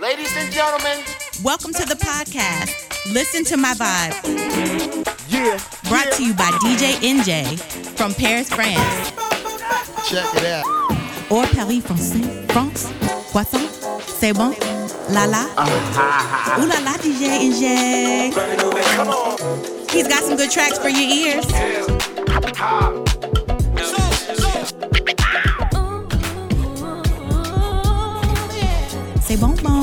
Ladies and gentlemen, Welcome to the podcast. Listen to my vibe. yeah. Brought yeah. to you by DJ Enjay from Paris, France. Check it out. Or Paris, Français. France. Croissant. C'est bon. La la. Ooh la la, DJ Enjay. He's got some good tracks for your ears. C'est bon bon.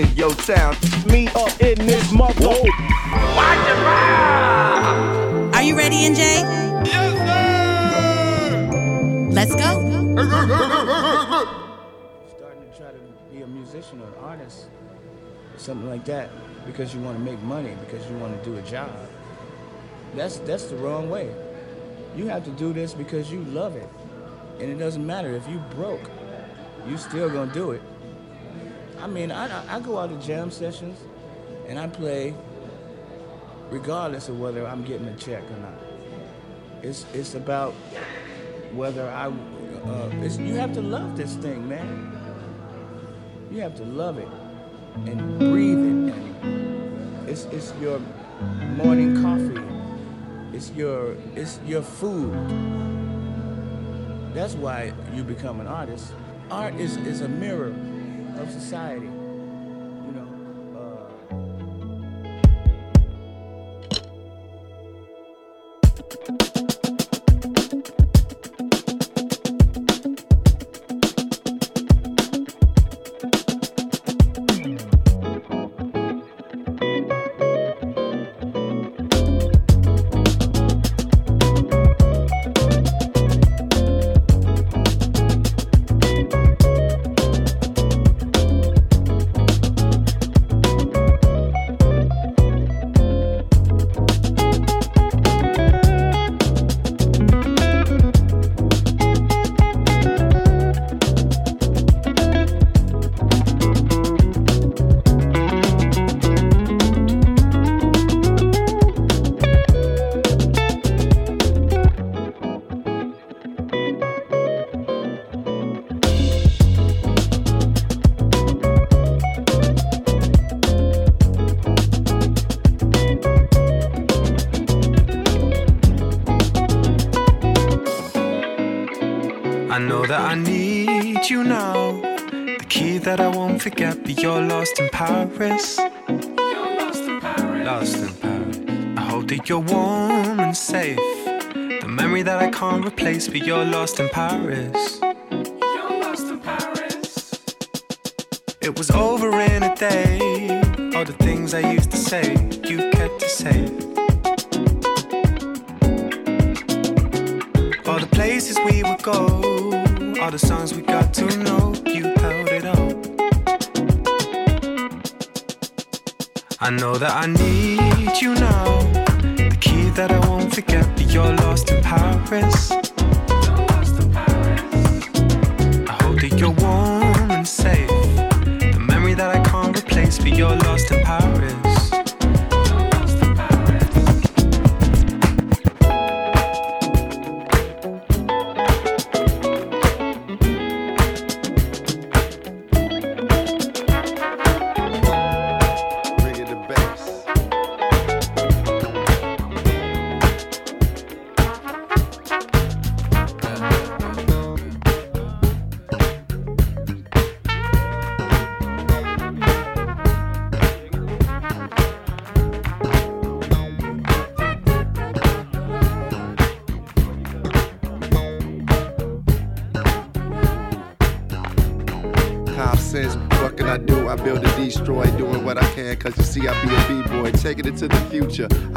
In your town. Me up in this mother. Are you ready, Enjay? Yes, sir. Let's go. starting to try to be a musician or an artist, something like that, because you want to make money, because you want to do a job. That's that's the wrong way. You have to do this because you love it, and it doesn't matter if you broke, you still gonna do it. I mean, I I- go out to jam sessions, and I play, regardless of whether I'm getting a check or not. It's it's about whether I, uh, you have to love this thing, man. You have to love it and breathe it. And it's it's your morning coffee. It's your it's your food. That's why you become an artist. Art is, is a mirror of society. I know that I need you now. The key that I won't forget, but you're lost in Paris. You're lost in Paris. Lost in Paris. I hope that you're warm and safe. The memory that I can't replace, but you're lost in Paris. You're lost in Paris. It was over in a day. All the things I used to say, you kept to say. All the places we would go, all the songs we got to know, you held it up. I know that I need you now. The key that I won't forget, but you're lost in Paris.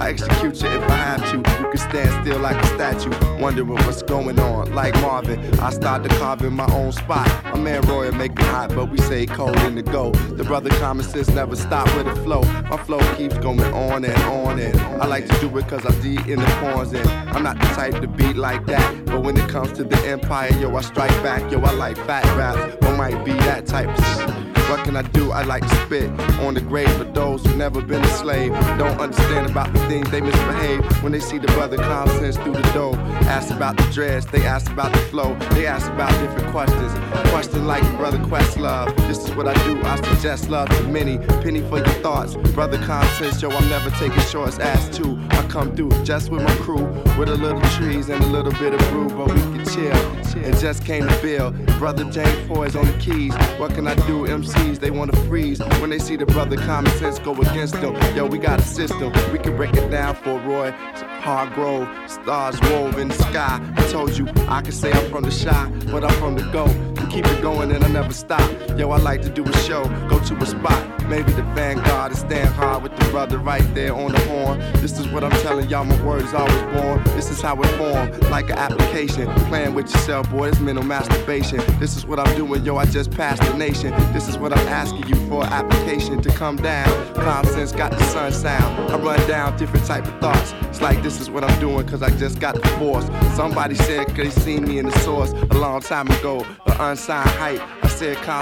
I execute you if I have to. You can stand still like a statue, wondering what's going on. Like Marvin, I start to carve in my own spot. My man Roy make it hot, but we say cold in the go. The brother common sense never stop with the flow. My flow keeps going on and on and I like to do it cause I'm deep in the corners and I'm not the type to beat like that. But when it comes to the empire, yo, I strike back. Yo, I like fat raps, or might be that type of What can I do? I like to spit on the grave of those who never been a slave. Don't understand about the things they misbehave when they see the brother common sense through the door. Ask about the dress, they ask about the flow, they ask about different questions. Question like brother Questlove. This is what I do. I suggest love to many. Penny for your thoughts, brother sense. Yo, I'm never taking shorts. Ask two. I come through just with my crew, with a little trees and a little bit of brew, but we can chill. And just came to Bill, brother James Poyser on the keys. What can I do? MCs they wanna freeze when they see the brother common sense go against them. Yo, we got a system. We can break it down for Roy Hargrove. Stars wove in the sky. I told you I can say I'm from the Chi, but I'm from the go. Keep it going and I never stop. Yo, I like to do a show, go to a spot. Maybe the vanguard and stand hard with the brother right there on the horn. This is what I'm telling y'all, my word is always born. This is how it formed, like an application. Playing with yourself, boy, it's mental masturbation. This is what I'm doing, yo, I just passed the nation. This is what I'm asking you for application to come down. Common sense got the sun sound. I run down different type of thoughts. It's like this is what I'm doing, cause I just got the force. Somebody said, cause they seen me in the source a long time ago. The unsigned hype. I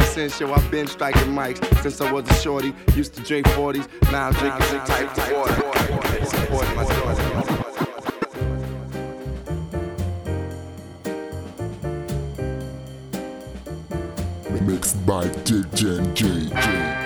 said, yo, I've been striking mics since I was a shorty. Used to drink 40s, now I'm drinking some type of water. Supporting my. Mixed by DJ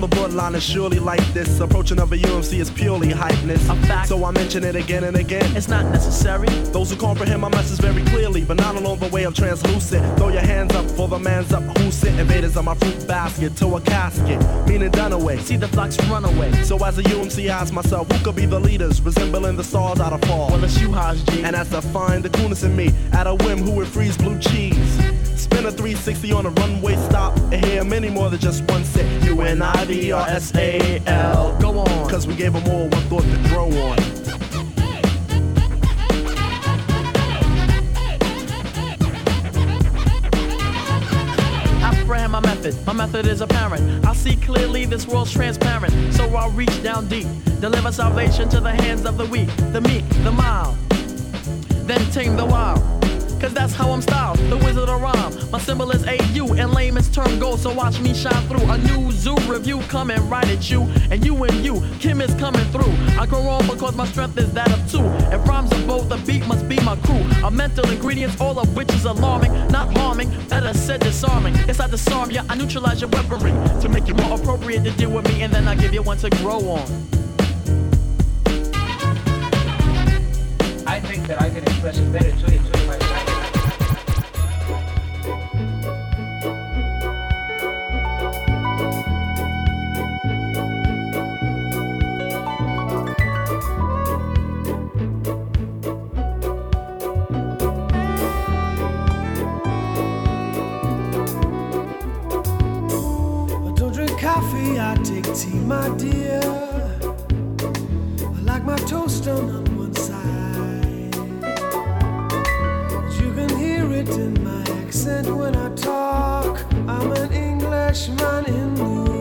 J. borderline is surely like this. Approaching of a UMC is purely hypeness. A fact. So I mention it again and again. It's not necessary. Those who comprehend my message very clearly, but not along the way of translucent. Throw your hands up for the man's up who sit invaders on my fruit basket to a casket, meaning done away. See the flocks run away. So as a UMC, I ask myself, who could be the leaders, resembling the stars out of fall? Well, it's you, Hass G. And as I find the coolness in me, at a whim, who would freeze blue cheese? Spin a 360 on a runway stop and hear many more than just one set. U N I V R S A L. Go on. Cause we gave them all one thought to grow on. My method. My method is apparent. I see clearly this world's transparent. So I'll reach down deep. Deliver salvation to the hands of the weak, the meek, the mild. Then tame the wild cause that's how I'm styled. The wizard of rhyme, my symbol is AU, and layman's term gold, so watch me shine through. A new zoo review coming right at you, and you and you, Kim is coming through. I grow on because my strength is that of two. If rhymes are both, the beat must be my crew. A mental ingredients, all of which is alarming, not harming, better said disarming. It's I disarm you, I neutralize your weaponry to make you more appropriate to deal with me, and then I give you one to grow on. I think that I can express it better to you, to you tea, my dear. I like my toast done on one side. You can hear it in my accent when I talk. I'm an Englishman in New York.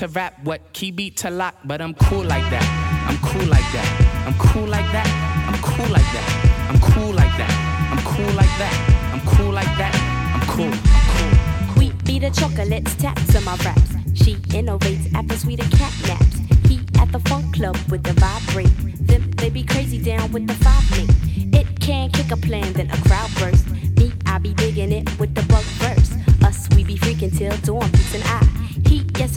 To rap, what key beat to lock, but I'm cool like that. I'm cool like that. I'm cool like that. I'm cool like that. I'm cool like that. I'm cool like that. I'm cool like that. I'm cool. We be the chocolates, taps on my raps. She innovates after sweeter cat naps. He at the funk club with the vibrate. Them they be crazy down with the five link. It can kick a plan, then a crowd burst. Me, I be digging it with the bug verse. Us, we be freaking till dawn, peace and I.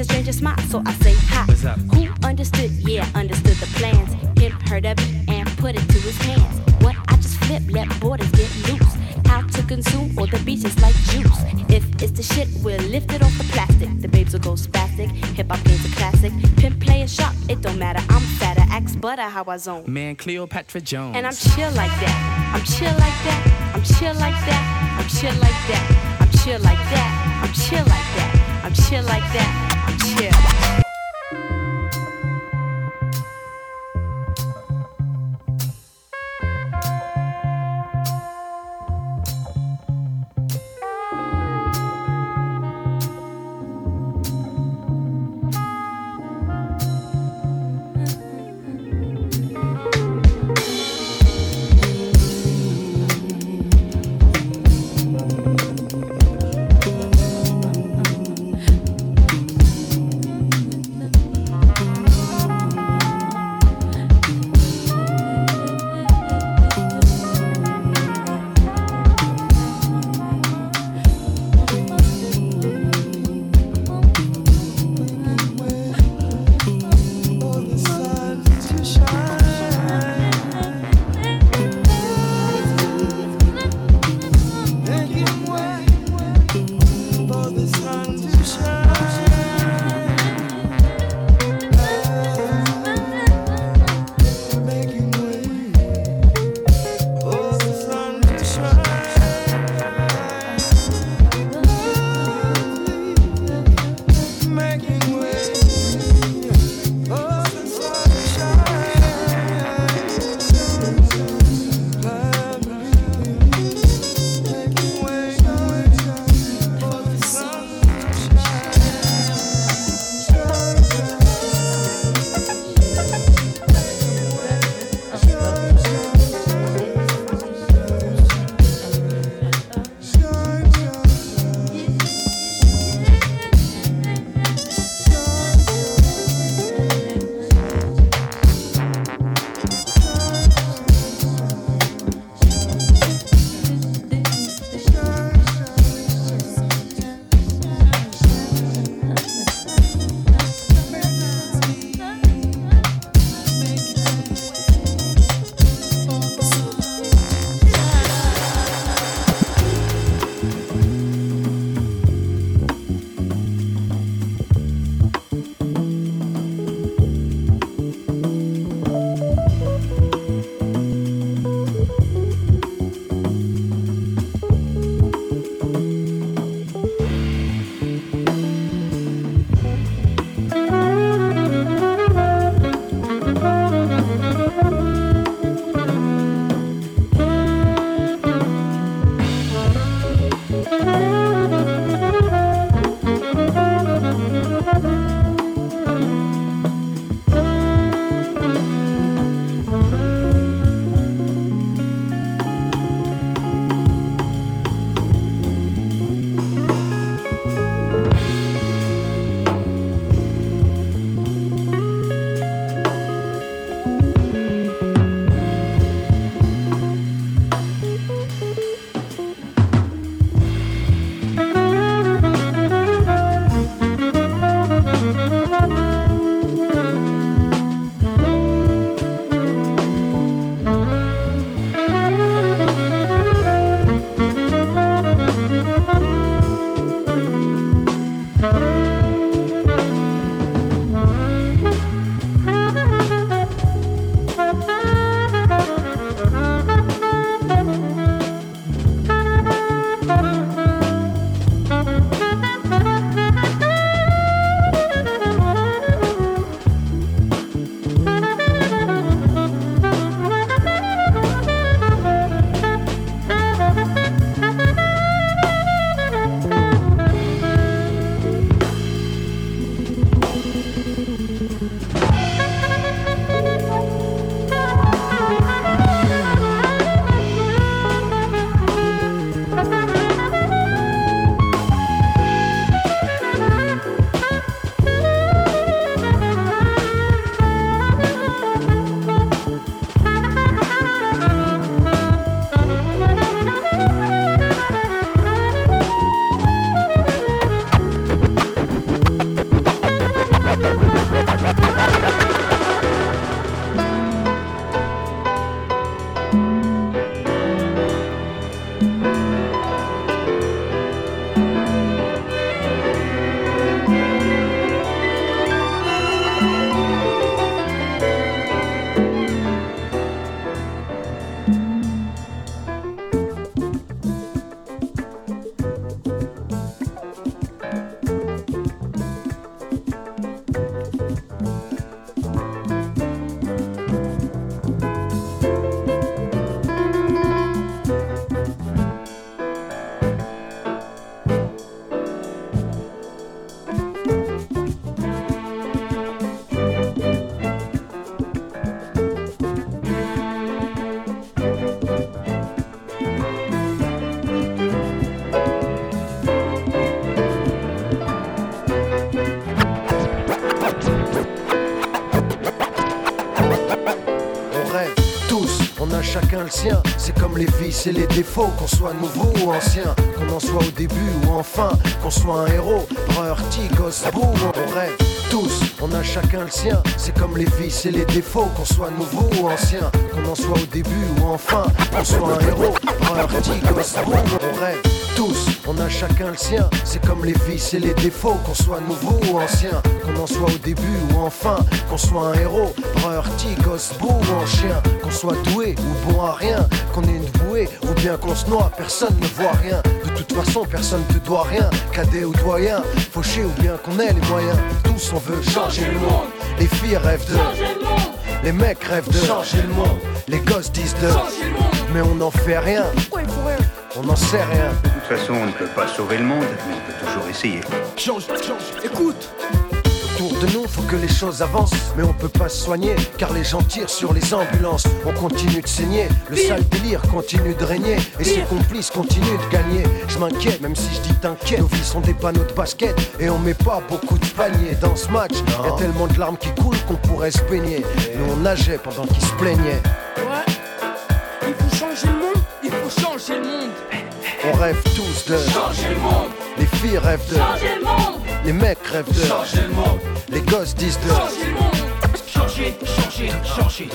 A stranger smile, so I say hi. What's up? Who understood? Yeah, understood the plans. Him heard of it and put it to his hands. What I just flip, let borders get loose. How to consume all the beaches like juice. If it's the shit, we'll lift it off the plastic. The babes will go spastic. Hip hop game's a classic. Pimp player sharp, it don't matter. I'm fatter, axe butter, how I zone. Man, Cleopatra Jones. And I'm chill like that. I'm chill like that. I'm chill like that. I'm chill like that. I'm chill like that. I'm chill like that. I'm chill like that. I'm C'est comme les vices et les défauts, qu'on soit nouveau ou ancien, qu'on en soit au début ou enfin, qu'on soit un héros, brun, tigos, boum, on rêve tous, on a chacun le sien. C'est comme les vices et les défauts, qu'on soit nouveau ou ancien, qu'on en soit au début ou enfin, qu'on soit un héros, brun, tigos, boum, on rêve tous, on a chacun le sien. C'est comme les vices et les défauts, qu'on soit nouveau ou ancien, qu'on en soit au début ou enfin, qu'on soit un héros, brun, tigos, boum, en chien, qu'on soit doué ou bon à rien, qu'on ait une bouée ou bien qu'on se noie, personne ne voit rien. De toute façon, personne te doit rien, cadet ou doyen, fauché ou bien qu'on ait les moyens. Tous on veut changer le monde. Les filles rêvent de les mecs rêvent de changer le monde. Les gosses disent de mais on n'en fait rien. On n'en sait rien. De toute façon, on ne peut pas sauver le monde, mais on peut toujours essayer. Change, change, écoute Autour de nous, faut que les choses avancent, mais on peut pas se soigner, car les gens tirent sur les ambulances. On continue de saigner, le sale délire continue de régner, et ses complices continuent de gagner. Je m'inquiète, même si je dis t'inquiète, nos vies sont des panneaux de basket, et on met pas beaucoup de paniers dans ce match. Y a tellement de larmes qui coulent qu'on pourrait se baigner. Nous on nageait pendant qu'ils se plaignaient. Changer le monde. On rêve tous de Changer le monde. Les filles rêvent de Changer le monde. Les mecs rêvent de Changer le monde. Les gosses disent de Changer le monde. Changer, changer, changer.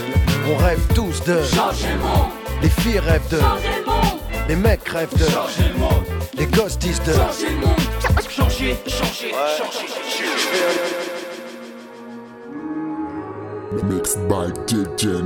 On rêve tous de Changer le monde. Les filles rêvent de Changer le monde. Les mecs rêvent de Changer le monde. Les gosses disent de Changer le monde. Changer, changer, changer. Mixed by DJ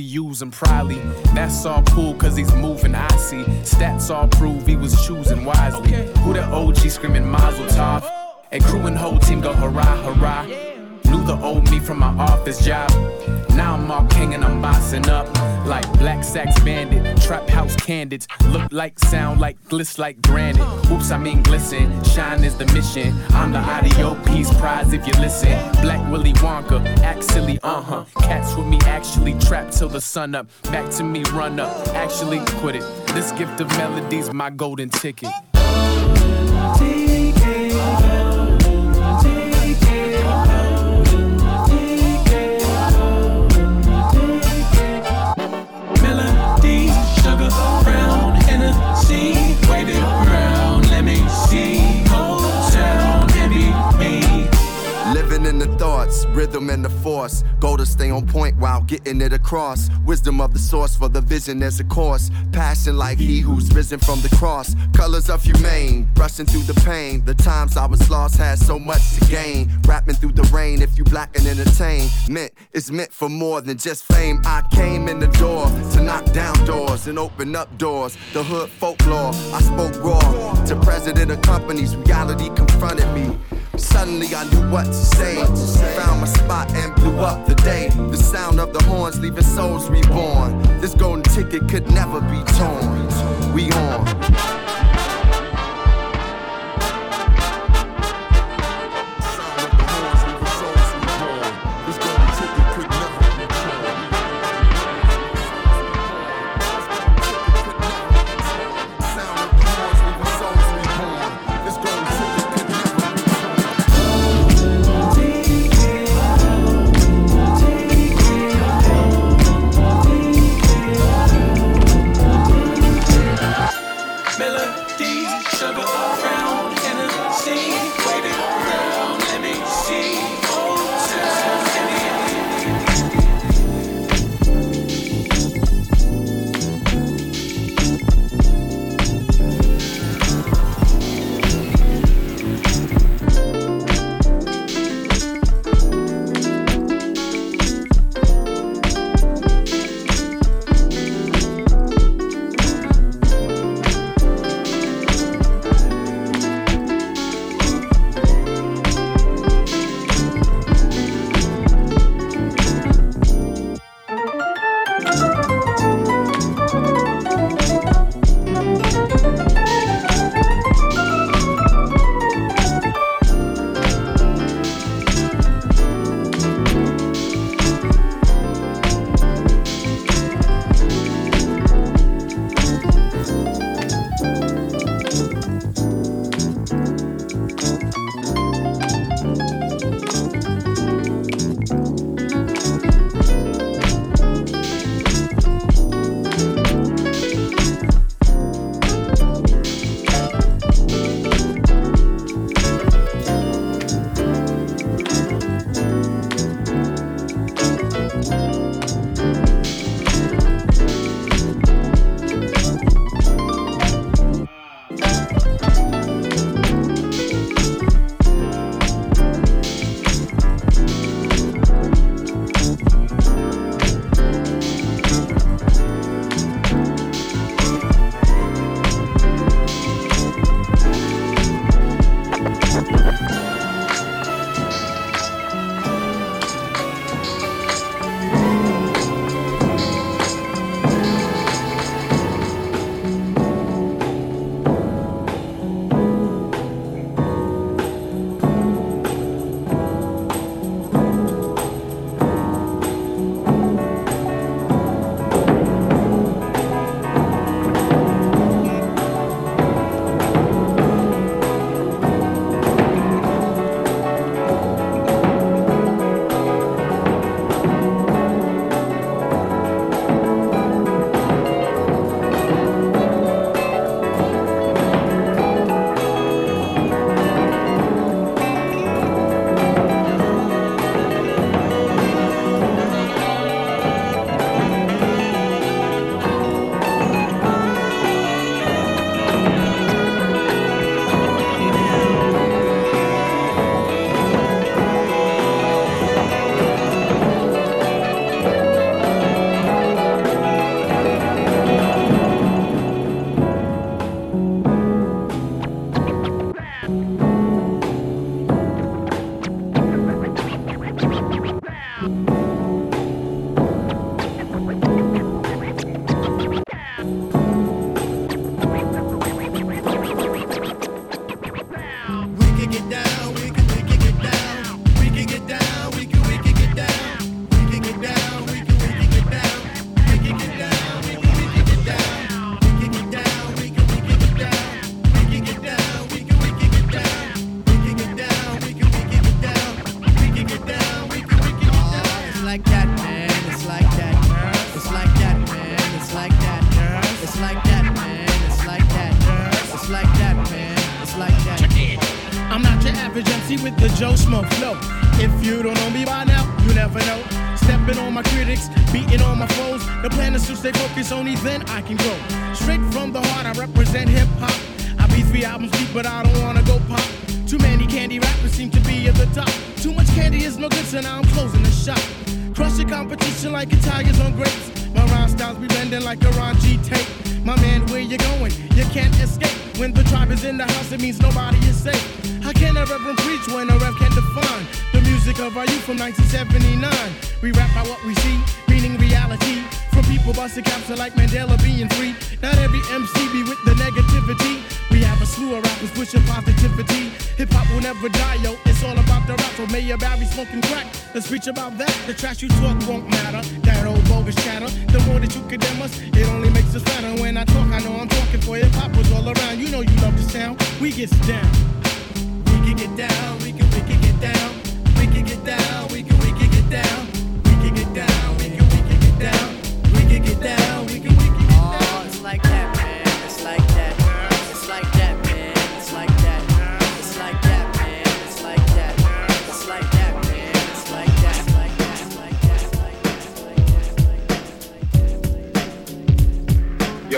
he use them proudly. That's all cool cause he's moving icy. Stats all prove he was choosing wisely. Who the OG screaming Mazel Tov? And crew and whole team go hurrah, hurrah. Knew the old me from my office job. Now I'm all king and I'm bossing up. Like Black Sax Trap Candids. Look like, sound like, gliss like granite. Oops, I mean glisten. Shine is the mission. I'm the audio piece prize if you listen. Black Willy Wonka, act silly, uh huh. Cats with me actually trapped till the sun up. Back to me, run up. Actually, quit it. This gift of melodies, my golden ticket. In the force. Go to stay on point while getting it across. Wisdom of the source for the vision as a course. Passion like he who's risen from the cross. Colors of humane, brushing through the pain. The times I was lost had so much to gain. Rapping through the rain if you black and entertain. Meant it's meant for more than just fame. I came in the door to knock down doors and open up doors. The hood folklore, I spoke raw to president of companies. Reality confronted me. Suddenly I knew what to say. Found my spot and blew up the day. The sound of the horns leaving souls reborn. This golden ticket could never be torn. We on.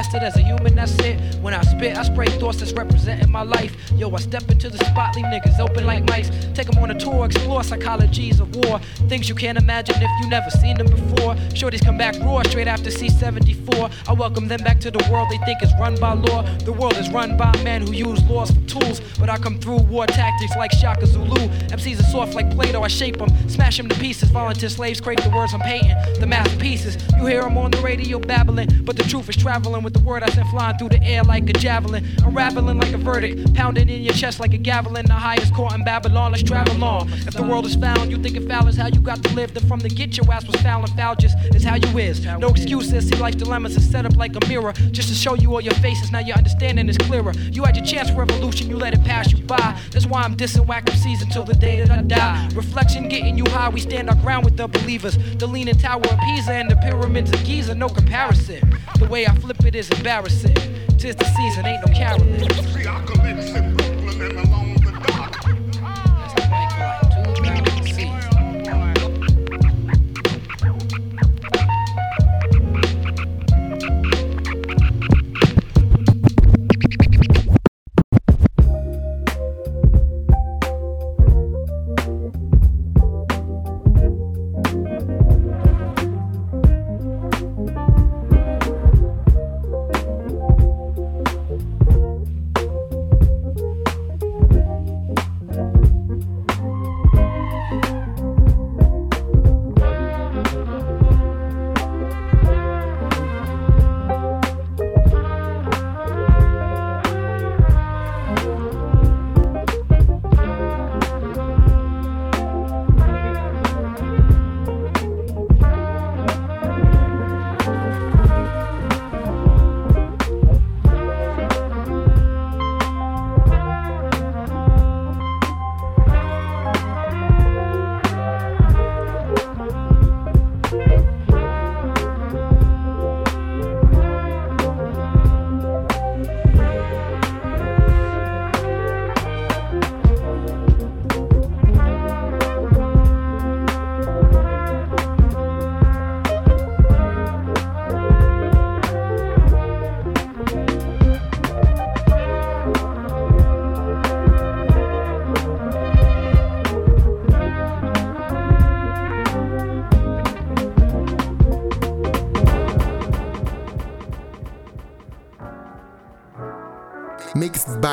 As a human, that's it. When I spit, I spray thoughts that's representing my life. Yo, I step into the spot, leave niggas open like mice. Take them on a tour, explore psychologies of war. Things you can't imagine if you never seen them before. Shorties come back raw straight after C74. I welcome them back to the world they think is run by law. The world is run by men who use laws for tools. But I come through war tactics like Shaka Zulu. MCs are soft like Play Doh, I shape them, smash them to pieces. Volunteer slaves crave the words I'm painting, the masterpieces. You hear them on the radio babbling, but the truth is traveling with the word I sent flying through the air like a javelin. Unraveling like a verdict, pounding in your chest like a javelin. The highest court in Babylon, let's travel on. If the world is found, you thinking foul is how you got to live. Then from the get your ass was foul and foul just is how you is. No excuses, see life's dilemmas is set up like a mirror. Just to show you all your faces, now your understanding is clearer. You had your chance for revolution, you let it pass you by. That's why I'm dissing whack MCs until the day that I die. Reflection getting you high, we stand our ground with the believers. The leaning tower of Pisa and the pyramids of Giza, no comparison. The way I flip it is embarrassing. Tis the season, ain't no caroling.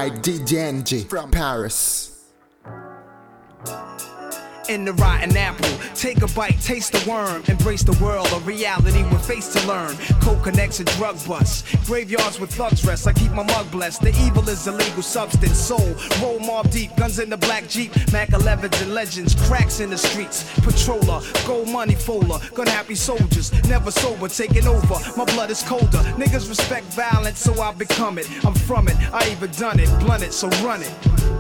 By from Paris. in the rotten apple. Take a bite, taste the worm, embrace the world of reality with face to learn. Coke connects and drug busts. Graveyards with thugs rest. I keep my mug blessed. The evil is illegal substance. Soul, roll mob deep. Guns in the black Jeep. Mac 11s and legends. Cracks in the streets. Patroller, gold money folder. Gun happy soldiers. Never sober, taking over. My blood is colder. Niggas respect violence, so I become it. I'm from it. I even done it. Blunt it, so run it.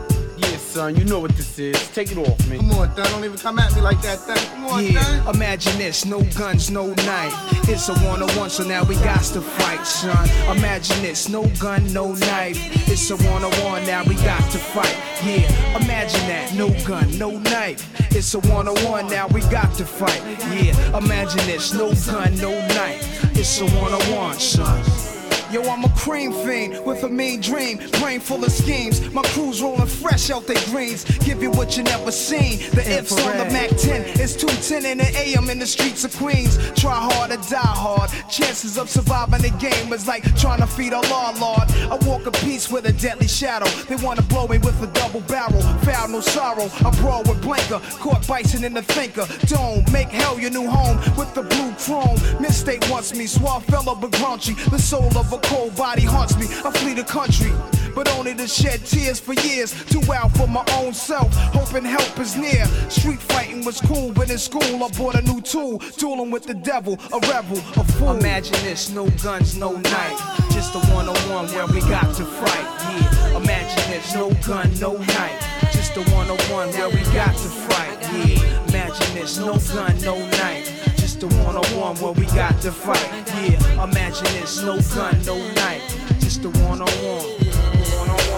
Yeah, son, you know what this is. Take it off me. Come on, Thun. Don't even come at me like that, Thun. Come on, Yeah, Thun. imagine this, no guns, no knife. It's a one on one, so now we got to fight, son. Imagine this, no gun, no knife. It's a one on one, now we got to fight. Yeah, imagine that, no gun, no knife. It's a one on one, now we got to fight. Yeah, imagine this, no gun, no knife. It's a one on one, son. Yo, I'm a cream fiend with a mean dream, brain full of schemes. My crew's rolling fresh out their greens, give you what you never seen. The ifs on the Mac 10, it's 210 in the AM in the streets of Queens. Try hard or die hard. Chances of surviving the game is like trying to feed a law lord. I walk a piece with a deadly shadow. They wanna blow me with a double barrel. Foul, no sorrow. I brawl with blanker, caught bison in the thinker. Dome, make hell your new home with the blue chrome. Mistake wants me, suave fella but graunchy. The soul of a cold body haunts me. I flee the country. But only to shed tears for years. Too wild for my own self. Hoping help is near. Street fighting was cool, but in school I bought a new tool. Dueling with the devil, a rebel, a fool. Imagine this, no guns, no knife. Just a one on one where we got to fight. Yeah, imagine this, no gun, no knife. Just a one on one, now we got to fight. Yeah, imagine this, no gun, no knife. A one on one where we got to fight. Yeah, imagine this, no gun, no knife. Just the one on one. One on one.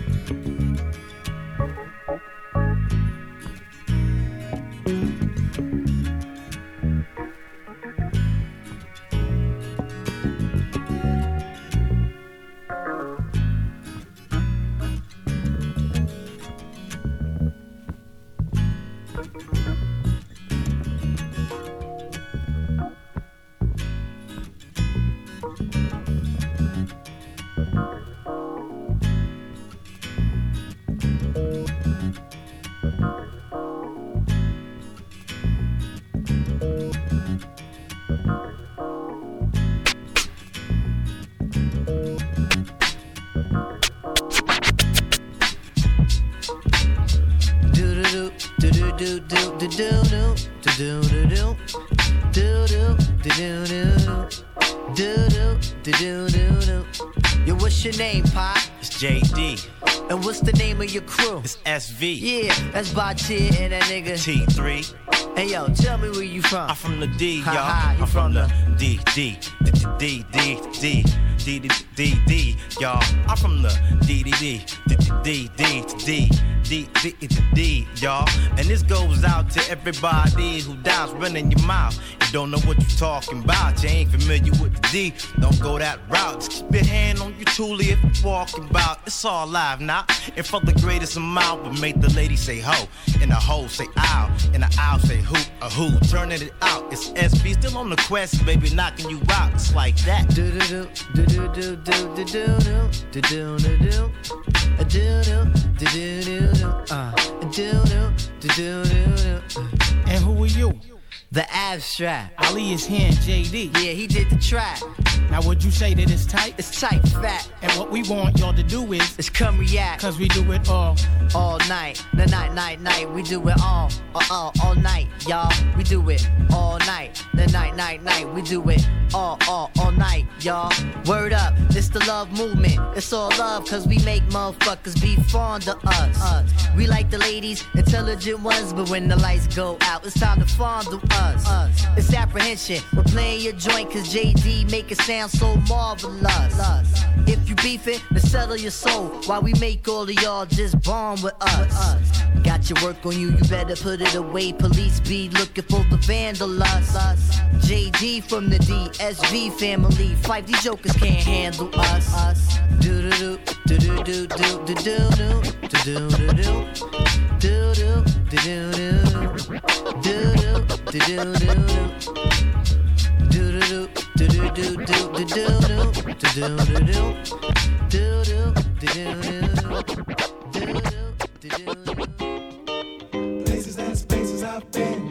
your crew? It's SV. Yeah, that's Baatin and that nigga T3. Hey yo, tell me where you from. I'm from the D, y'all. Ha ha, you I'm from the D, D, D, D, D, D, D, D, D, y'all. I'm from the D, D, D, D, D, D, D, D, D, D, y'all. And this goes out to everybody who dies running your mouth. You don't know what you're talking about. You ain't familiar with the D. Don't go that route. Keep your hand on your toolie if you're walking about. It's all live now. And for the greatest amount, but make the lady say ho. And the ho say ow. And the ow say who, a who. Turning it out. It's SV still on the quest, baby, knocking you out. It's like that. Do do do do uh And who are you? The abstract. Ali is here in JD. Yeah, he did the track. Now would you say that it's tight? It's tight, fat. And what we want y'all to do is It's come react Cause we do it all all night. The night, night, night. We do it all, all, all, all night, y'all. We do it all night. The night, night, night. We do it all, all, all night, y'all. Word up, it's the love movement. It's all love, cause we make motherfuckers be fond of us. us. We like the ladies, intelligent ones, but when the lights go out, it's time to fondle us. Us. It's apprehension. We're playing your joint, cause JD make it sound so marvelous. If you beef it, then settle your soul. While we make all of y'all just bond with us. Got your work on you, you better put it away. Police be looking for the vandalous. JD from the DSV family. Five, these jokers can't handle us. us. Do do do do do do do do do do do do do do do do do do do Places and spaces I've been.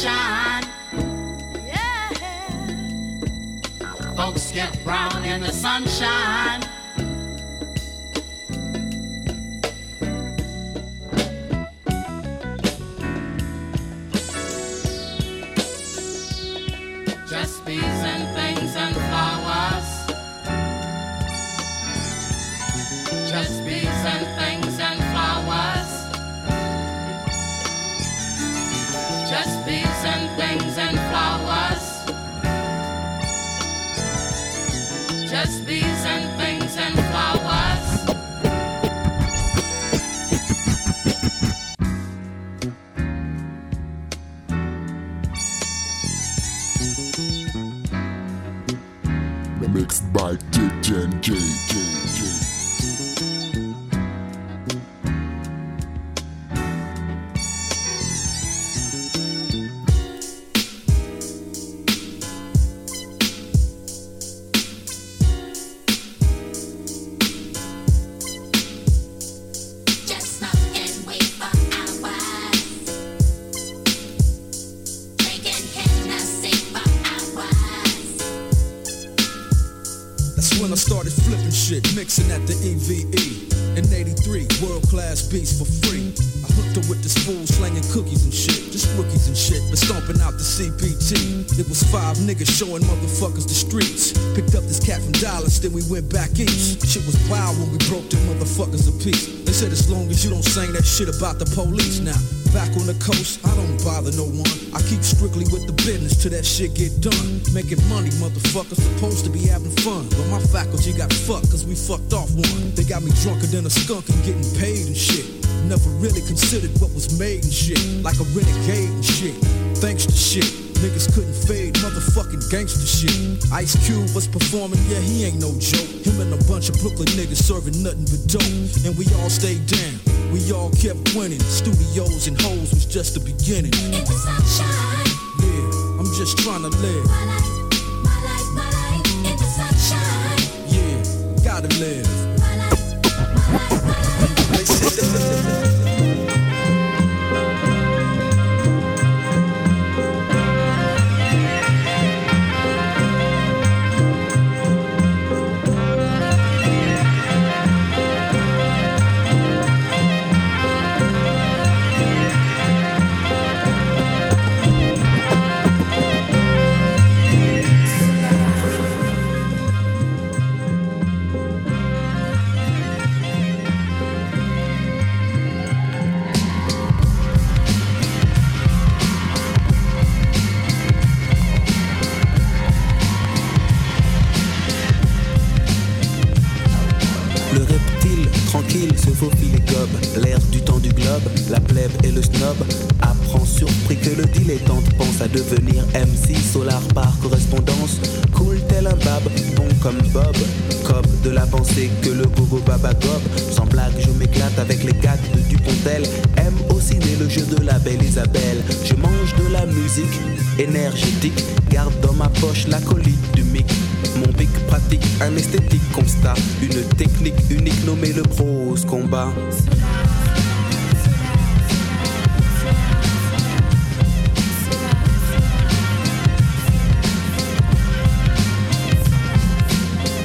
Sunshine. Folks get brown in the sunshine. Beats for free. I hooked her with this fool slanging cookies and shit. Just rookies and shit, but stomping out the CPT. It was five niggas showing motherfuckers Dallas, then we went back east. Shit was wild when we broke them motherfuckers a piece. They said as long as you don't sing that shit about the police now. Back on the coast, I don't bother no one. I keep strictly with the business till that shit get done. Making money, motherfuckers supposed to be having fun. But my faculty got fucked cause we fucked off one. They got me drunker than a skunk and getting paid and shit. Never really considered what was made and shit. Like a renegade and shit. Thanks to shit. Niggas couldn't fade motherfucking gangster shit. Ice Cube was performing, yeah, he ain't no joke. Him and a bunch of Brooklyn niggas serving nothing but dope. And we all stayed down. We all kept winning. Studios and hoes was just the beginning. In the sunshine. Yeah, I'm just trying to live. My life, my life my life in the sunshine. Yeah, gotta live. Le gobe du temps du globe, la plèbe et le snob. Apprend surpris que le dilettante pense à devenir MC Solar par correspondance. Cool tel un bab, bon comme Bob. Cob de la pensée que le gogo baba gobe. Sans blague je m'éclate avec les gags de Dupontel. Aime au ciné le jeu de la belle Isabelle. Je mange de la musique énergétique Garde dans ma poche la colite du mic mon bic pratique un esthétique constat Une technique unique nommée le prose combat.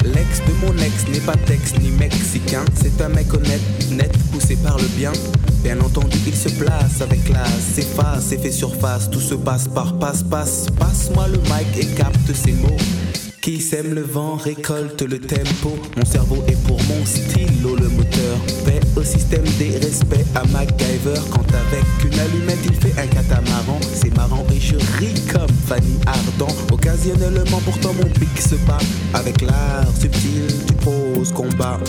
L'ex de mon ex n'est pas texte ni mexicain. C'est un mec honnête, net, poussé par le bien Bien entendu il se place avec classe S'efface et fait surface Tout se passe par passe-passe Passe-moi le mic et capte ces mots qui sème le vent récolte le tempo. Mon cerveau est pour mon stylo le moteur. Paix au système des respects à MacGyver. Quand avec une allumette il fait un catamaran. C'est marrant et je ris comme Fanny Ardant. Occasionnellement pourtant mon pic se bat avec l'art subtil du pause, combat.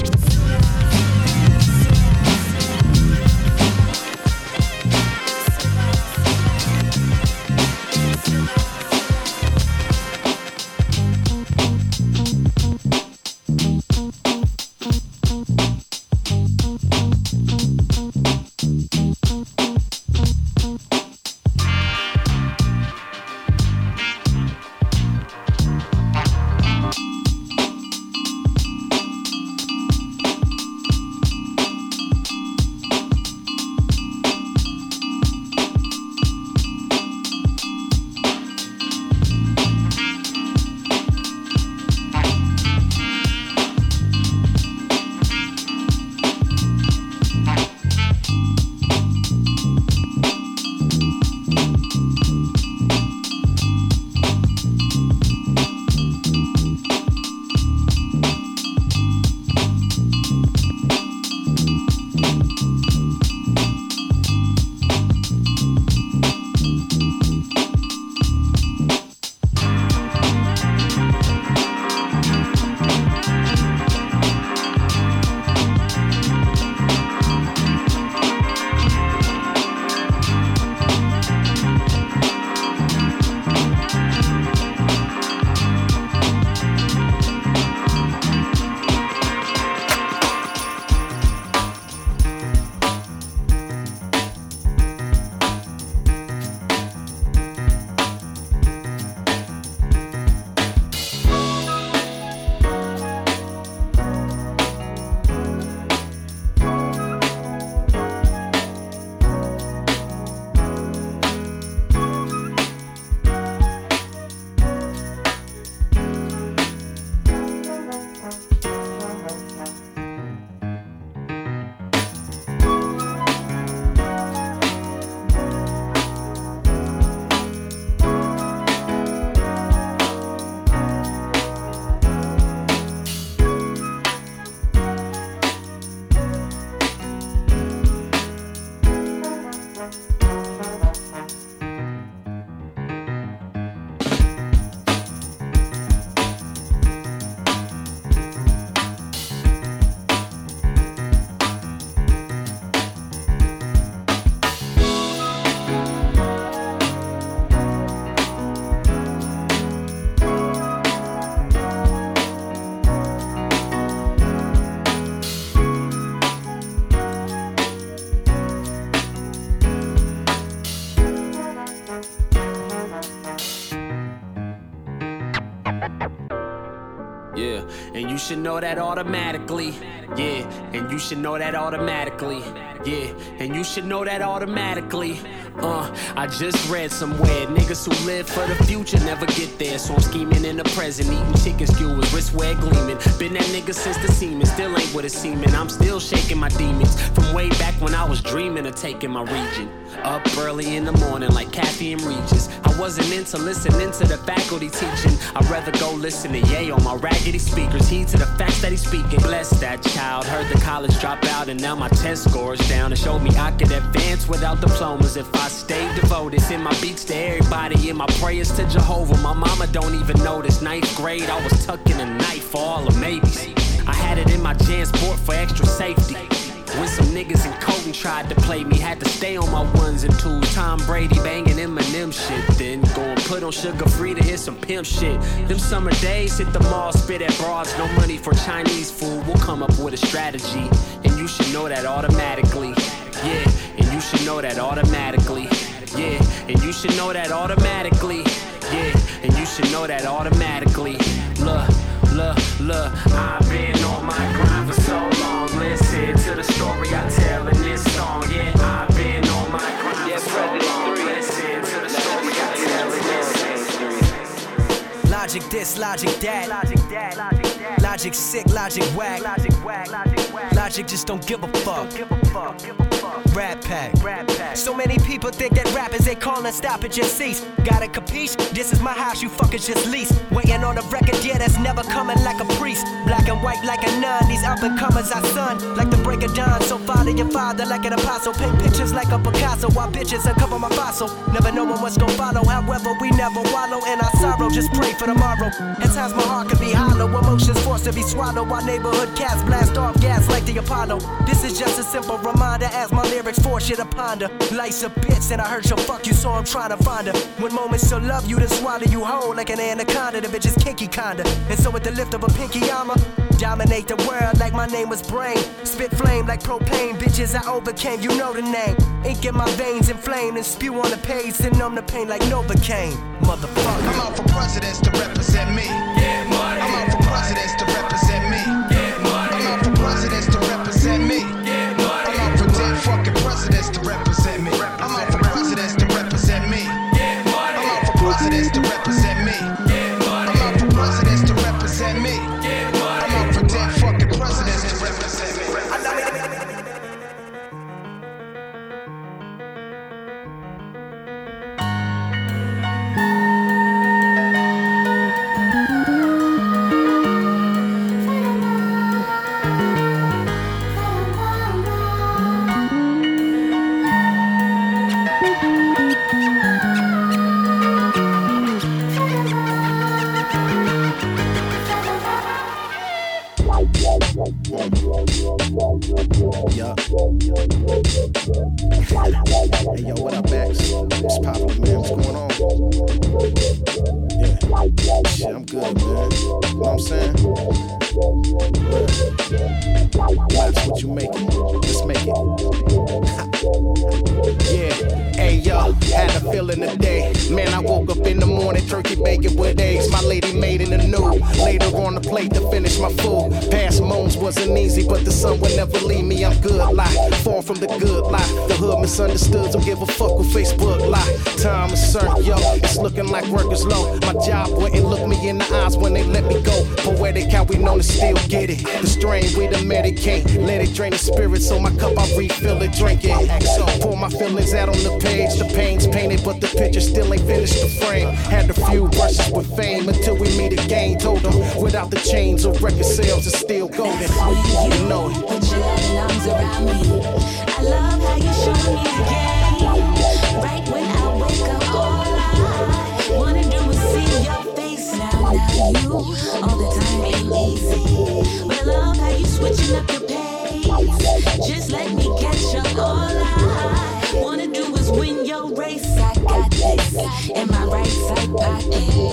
Should know that automatically. Yeah, and you should know that automatically. Yeah, and you should know that automatically. Uh, I just read somewhere niggas who live for the future never get there. So I'm scheming in the present, eating chicken skewers, wrist wear gleaming. Been that nigga since the semen, still ain't what it seeming. I'm still shaking my demons from way back when I was dreaming of taking my region. Up early in the morning like Kathy and Regis. Wasn't into listening to the faculty teaching. I'd rather go listen to Ye on my raggedy speakers. Heed to the facts that he's speaking. Bless that child. Heard the college drop out and now my test scores down. It showed me I could advance without diplomas if I stayed devoted. Send my beats to everybody and my prayers to Jehovah. My mama don't even notice. Ninth grade, I was tucking a knife for all the maybes. I had it in my Jansport for extra safety. When some niggas in Colton tried to play me, had to stay on my ones and twos. Tom Brady banging Eminem shit. Then go and put on sugar free to hear some pimp shit. Them summer days hit the mall, spit at bras, no money for Chinese food. We'll come up with a strategy, and you should know that automatically. Yeah, and you should know that automatically. Yeah, and you should know that automatically. Yeah, and you should know that automatically. Look, look, look, I've been on my grind for so long. Listen to the story I tell in this song. Yeah, I've been on my grind for so long. Listen to the story I tell in this Logic this, logic that. Logic that, logic that. Logic sick, logic whack. Logic whack, logic whack. Logic just don't give a fuck. A a. Rat pack. So many people think that rappers they call and stop and just cease. Gotta capiche? This is my house, you fuckers just lease. Waiting on a record, yeah, that's never coming like a priest. Black and white like a nun. These up and comers I son, like the break of dawn. So follow your father like an apostle. Paint pictures like a Picasso while bitches uncover my fossil. Never knowing what's gonna follow. However, we never wallow in our sorrow. Just pray for tomorrow. At times my heart can be hollow. Emotions forced to be swallowed while neighborhood cats blast off gas like the Apollo. This is just a simple reminder as my lyrics force you to ponder. Life's a bitch and I hurt your fuck you, so I'm trying to find her. When moments to love you, to swallow you whole like an anaconda. The bitch is kinky kinda. And so with the lift of a pinky, I'ma dominate the world like my name was Brain. Spit flame like propane, bitches I overcame, you know the name. Ink in my veins inflamed and spew on the page and numb the pain like Novocaine. Motherfucker. I'm out for presidents to represent me. Get money. I'm out for presidents to good, man. You know what I'm saying? Max, what you making? Let's make it. yeah. Hey yo, had a feeling today. Man, I woke up in the morning, bacon with eggs. My lady made it anew. Later on the plate to finish my food. Past moans wasn't easy, but the sun would never leave me. I'm good, lie. Far from the good lie. The hood misunderstood, don't give a fuck with Facebook lie. Time is certain, yo. It's looking like work is low. My job wouldn't look me in the eyes when they let me go. Poetic, how we know to still get it. The strain we the medicate. Let it drain the spirit, so my cup I refill it, drink it. XO, pour my feelings out on the page. The pain's painted, but the picture still ain't finished the frame. Had a few brushes with fame until we meet again. Told them without the chains or record sales, it's still golden. You know it. Put your loving arms around me. I love how you show me the game. Right when I wake up, all I wanna do is see your face now. Now you all the time ain't easy, but I love how you switching up your pace. Just let right side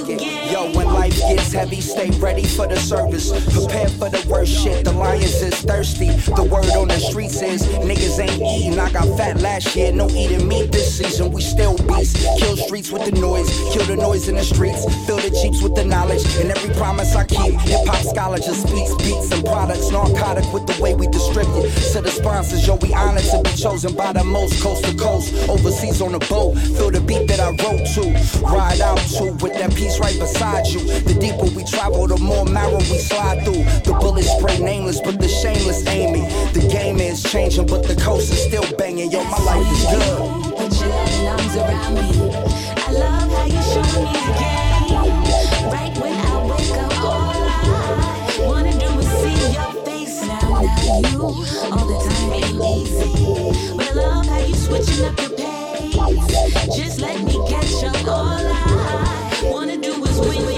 gain. Yo, when life gets heavy, stay ready for the service. Prepare for the worst shit. The lions is thirsty. The word on the streets is niggas ain't eating. I got fat last year, no eating meat this season. We still beast. Kill streets with the noise, kill the noise in the streets. Fill the jeeps with the knowledge, and every promise I keep. Hip hop scholar just speaks beats and products. Narcotic with the way we distribute. To the sponsors, yo, we honored to be chosen by the most coast to coast. Overseas on a boat, feel the beat that I wrote to. Ride out to with that piece right beside you. The deeper we travel, the more marrow we slide through. The bullets spray nameless, but the shameless aiming. The game is changing, but the coast is still banging. Yo, my life is good. I love how you show me. Right when I wake up, all I wanna do is see your face. Now you all the time ain't easy, but I love how you switching up your pace. Just let me catch up. All I wanna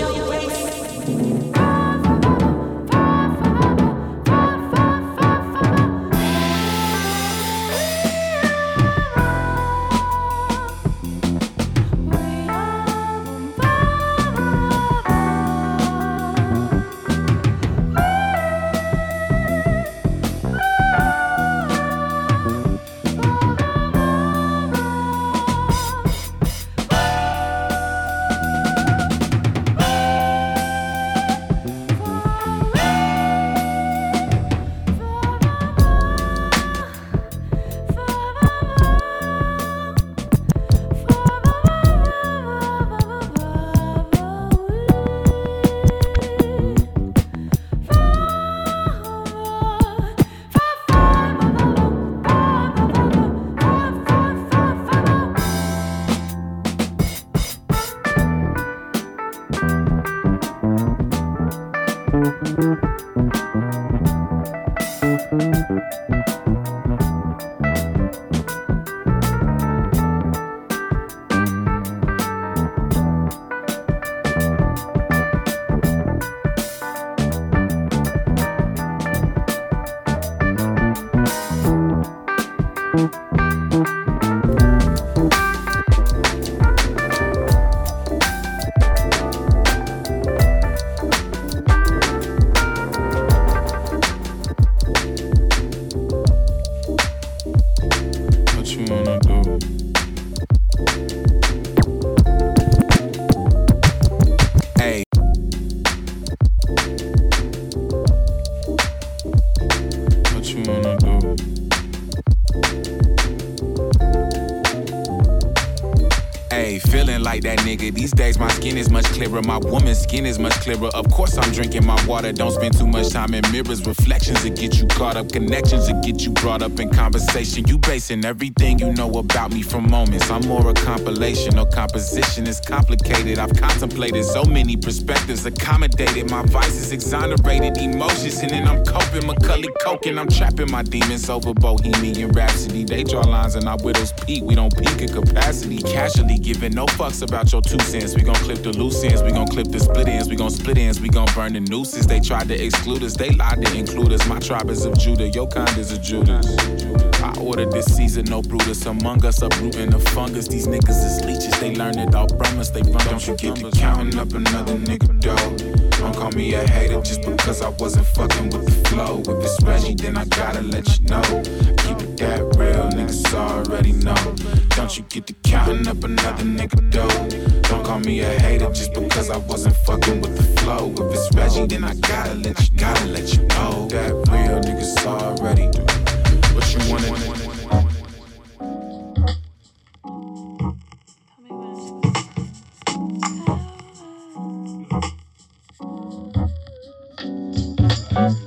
nigga. These days my skin is much clearer, my woman's skin is much clearer. Of course I'm drinking my water. Don't spend too much time in mirrors. Reflections that get you caught up, connections that get you brought up in conversation. You basing everything you know about me from moments. I'm more a compilation or composition. It's complicated. I've contemplated so many perspectives, accommodated my vices, exonerated emotions, and then I'm coping. Macaulay Culkin, I'm trapping my demons over Bohemian Rhapsody. They draw lines and our widows peak. We don't peak in capacity. Casually giving no fucks about your two cents. We gon' clip the loose ends. We gon' clip the split ends. We gon' split ends. We gon' burn the nooses. They tried to exclude us. They lied to include us. My tribe is of Judah. Your kind is of Judas. I ordered this season, no Brutus among us, uprooting the fungus. These niggas is leeches. They learn it all from us. They run Don't you get to counting up another nigga dough. Don't call me a hater just because I wasn't fucking with the flow. If it's Reggie, then I gotta let you know. Keep it that real, niggas already know. Don't you get to counting up another nigga dough. Don't call me a hater just because I wasn't fucking with the flow. If it's Reggie, then I gotta let you, gotta let you know. That real niggas already. What you wanna I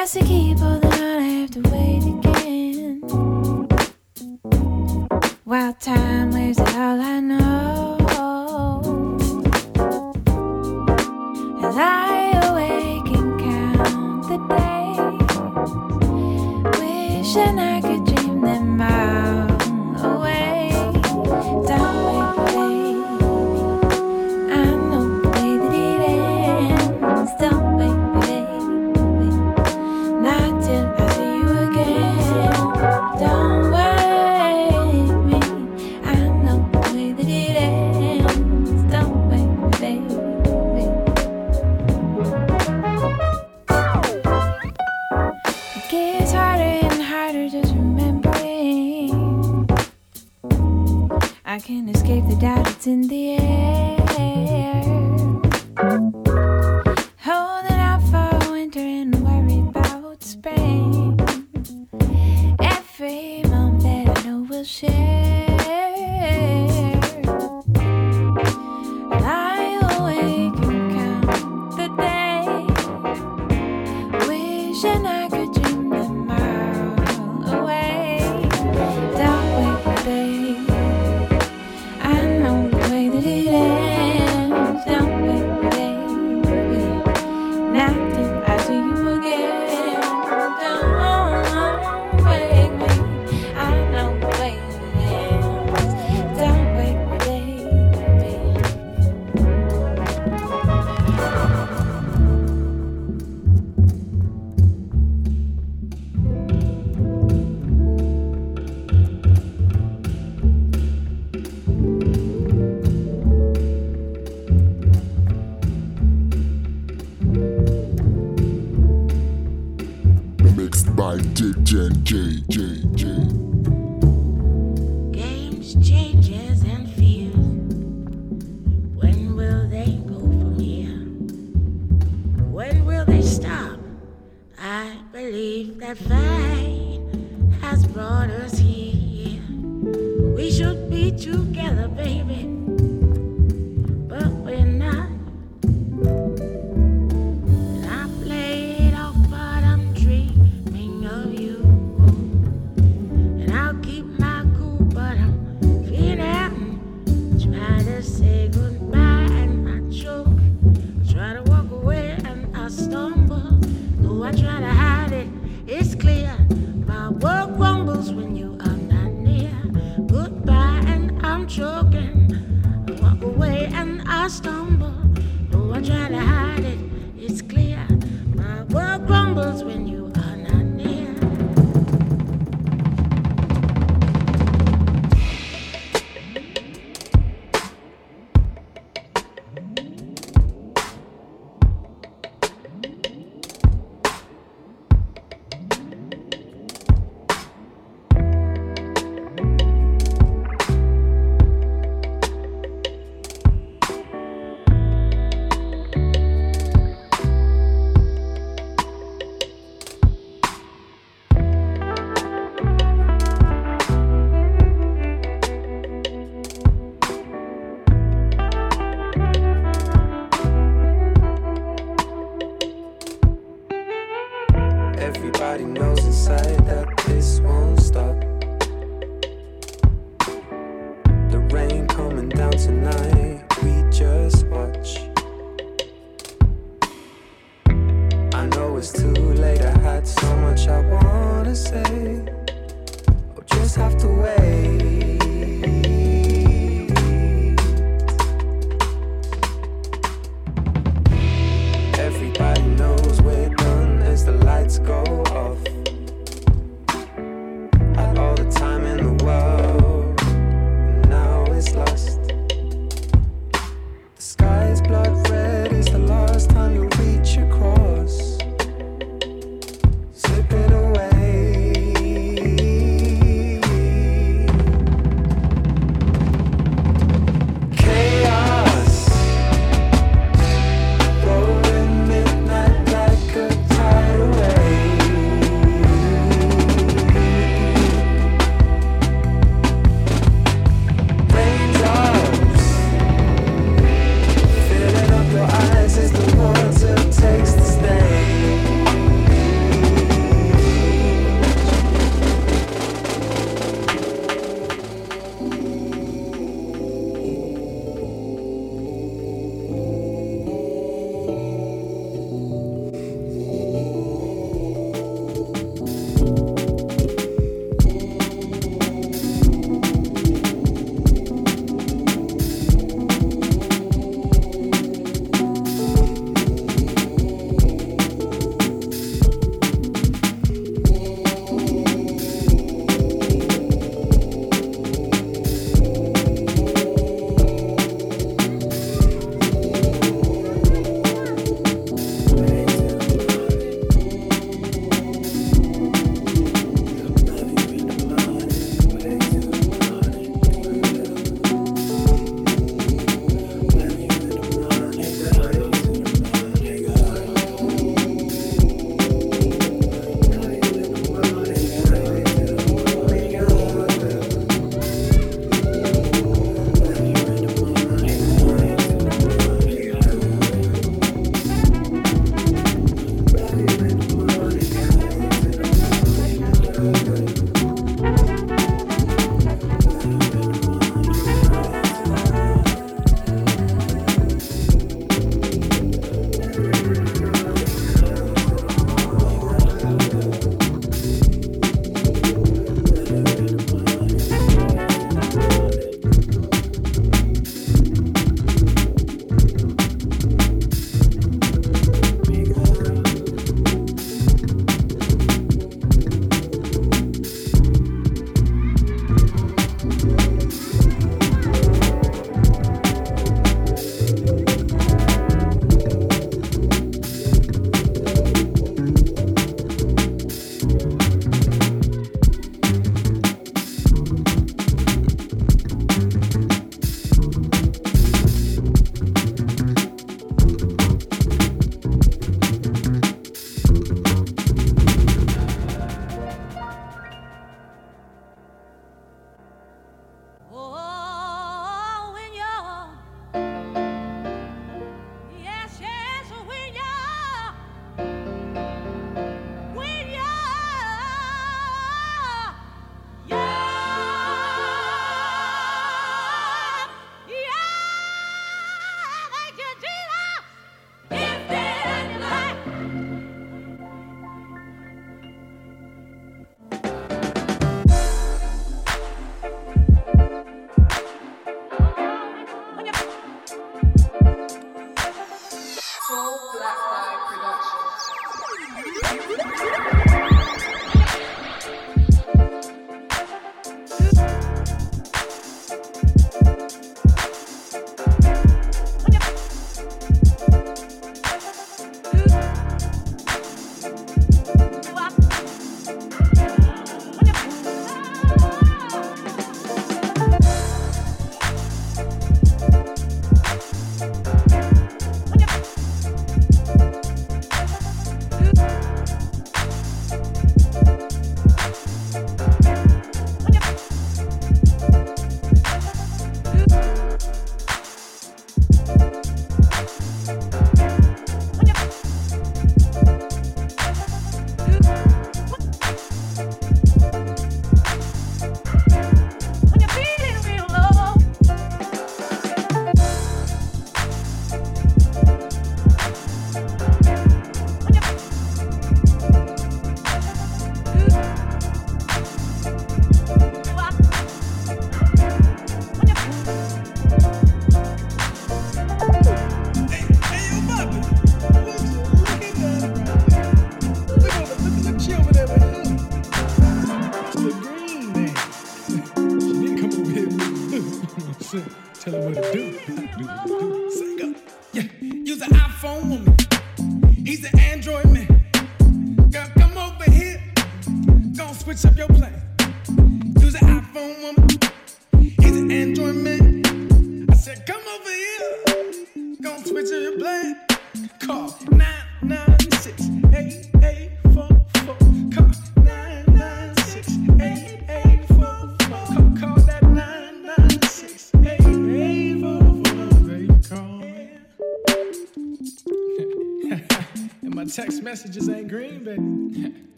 Just to keep holding on,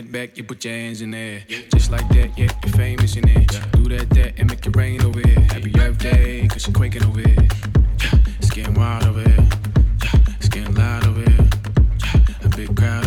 that back, you put your hands in there. Just like that, yeah, you're famous in it. Do that, that, and make it rain over here. Happy birthday, cause you're quaking over here. It's getting wild over here. It's getting loud over here. A big crowd